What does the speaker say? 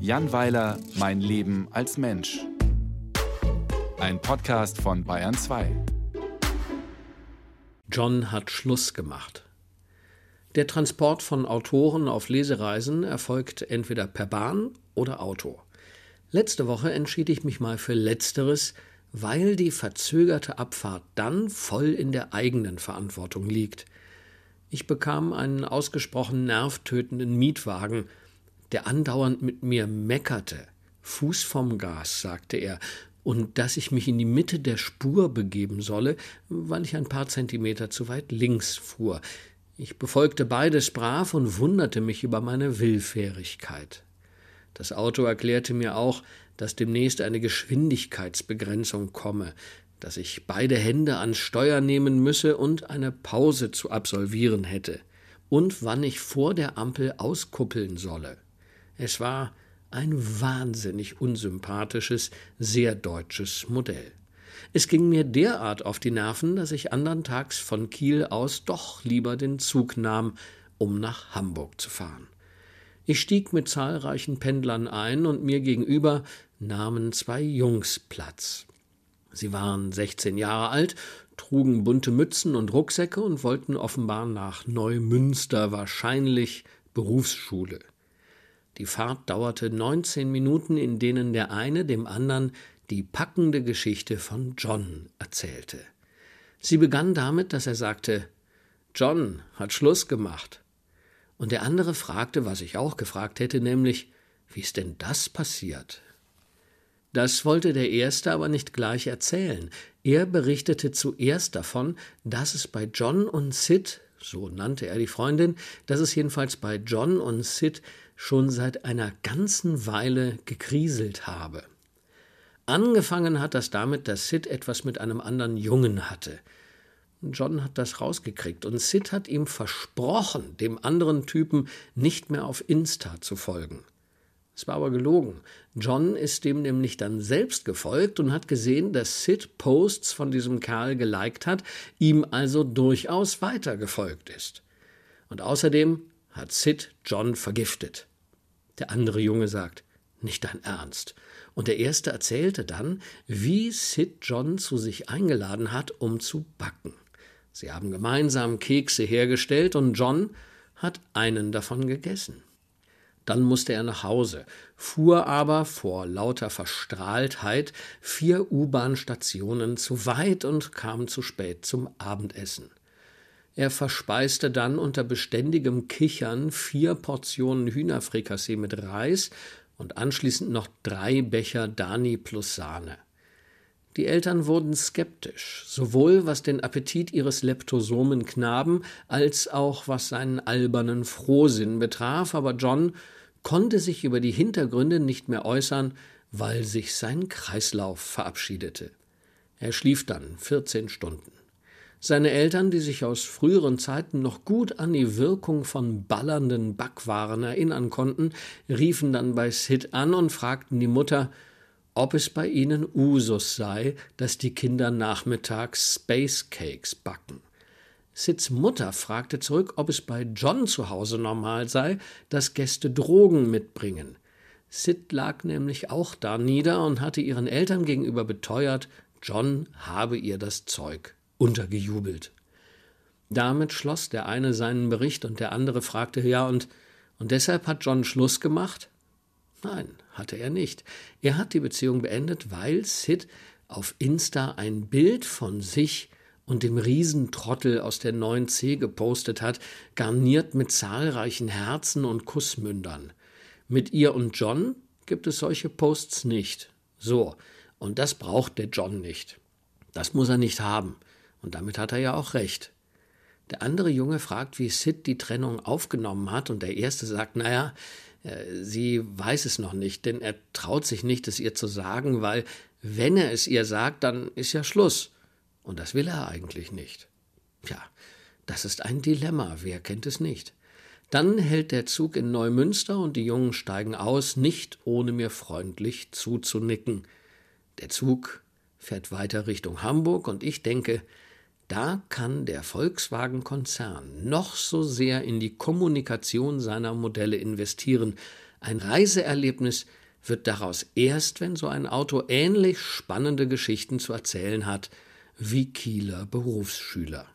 Jan Weiler, Mein Leben als Mensch. Ein Podcast von Bayern 2. John hat Schluss gemacht. Der Transport von Autoren auf Lesereisen erfolgt entweder per Bahn oder Auto. Letzte Woche entschied ich mich mal für Letzteres, weil die verzögerte Abfahrt dann voll in der eigenen Verantwortung liegt. Ich bekam einen ausgesprochen nervtötenden Mietwagen, der andauernd mit mir meckerte. Fuß vom Gas, sagte er, und dass ich mich in die Mitte der Spur begeben solle, weil ich ein paar Zentimeter zu weit links fuhr. Ich befolgte beides brav und wunderte mich über meine Willfährigkeit. Das Auto erklärte mir auch, dass demnächst eine Geschwindigkeitsbegrenzung komme, dass ich beide Hände ans Steuer nehmen müsse und eine Pause zu absolvieren hätte, und wann ich vor der Ampel auskuppeln solle. Es war ein wahnsinnig unsympathisches, sehr deutsches Modell. Es ging mir derart auf die Nerven, dass ich andern Tags von Kiel aus doch lieber den Zug nahm, um nach Hamburg zu fahren. Ich stieg mit zahlreichen Pendlern ein und mir gegenüber nahmen zwei Jungs Platz. Sie waren 16 Jahre alt, trugen bunte Mützen und Rucksäcke und wollten offenbar nach Neumünster, wahrscheinlich Berufsschule. Die Fahrt dauerte 19 Minuten, in denen der eine dem anderen die packende Geschichte von John erzählte. Sie begann damit, dass er sagte John hat Schluss gemacht. Und der andere fragte, was ich auch gefragt hätte, nämlich wie ist denn das passiert? Das wollte der Erste aber nicht gleich erzählen. Er berichtete zuerst davon, dass es bei John und Sid, so nannte er die Freundin, dass es jedenfalls bei John und Sid schon seit einer ganzen Weile gekriselt habe. Angefangen hat das damit, dass Sid etwas mit einem anderen Jungen hatte. John hat das rausgekriegt und Sid hat ihm versprochen, dem anderen Typen nicht mehr auf Insta zu folgen. Es war aber gelogen. John ist dem nämlich dann selbst gefolgt und hat gesehen, dass Sid Posts von diesem Kerl geliked hat, ihm also durchaus weiter gefolgt ist. Und außerdem hat Sid John vergiftet. Der andere Junge sagt, nicht dein Ernst. Und der erste erzählte dann, wie Sid John zu sich eingeladen hat, um zu backen. Sie haben gemeinsam Kekse hergestellt und John hat einen davon gegessen. Dann musste er nach Hause, fuhr aber vor lauter Verstrahltheit vier U-Bahn-Stationen zu weit und kam zu spät zum Abendessen. Er verspeiste dann unter beständigem Kichern vier Portionen Hühnerfrikassee mit Reis und anschließend noch drei Becher Dani plus Sahne. Die Eltern wurden skeptisch, sowohl was den Appetit ihres leptosomen Knaben als auch was seinen albernen Frohsinn betraf, aber John konnte sich über die Hintergründe nicht mehr äußern, weil sich sein Kreislauf verabschiedete. Er schlief dann 14 Stunden. Seine Eltern, die sich aus früheren Zeiten noch gut an die Wirkung von ballernden Backwaren erinnern konnten, riefen dann bei Sid an und fragten die Mutter, ob es bei ihnen Usus sei, dass die Kinder nachmittags Space Cakes backen. Sids Mutter fragte zurück, ob es bei John zu Hause normal sei, dass Gäste Drogen mitbringen. Sid lag nämlich auch da nieder und hatte ihren Eltern gegenüber beteuert, John habe ihr das Zeug untergejubelt. Damit schloss der eine seinen Bericht und der andere fragte, ja, und, und deshalb hat John Schluss gemacht? Nein, hatte er nicht. Er hat die Beziehung beendet, weil Sid auf Insta ein Bild von sich und dem Riesentrottel aus der 9C gepostet hat, garniert mit zahlreichen Herzen und Kussmündern. Mit ihr und John gibt es solche Posts nicht. So, und das braucht der John nicht. Das muss er nicht haben. Und damit hat er ja auch recht. Der andere Junge fragt, wie Sid die Trennung aufgenommen hat, und der erste sagt, naja, sie weiß es noch nicht, denn er traut sich nicht, es ihr zu sagen, weil wenn er es ihr sagt, dann ist ja Schluss. Und das will er eigentlich nicht. Tja, das ist ein Dilemma, wer kennt es nicht? Dann hält der Zug in Neumünster und die Jungen steigen aus, nicht ohne mir freundlich zuzunicken. Der Zug fährt weiter Richtung Hamburg und ich denke, Da kann der Volkswagen-Konzern noch so sehr in die Kommunikation seiner Modelle investieren. Ein Reiseerlebnis wird daraus erst, wenn so ein Auto ähnlich spannende Geschichten zu erzählen hat wie Kieler Berufsschüler.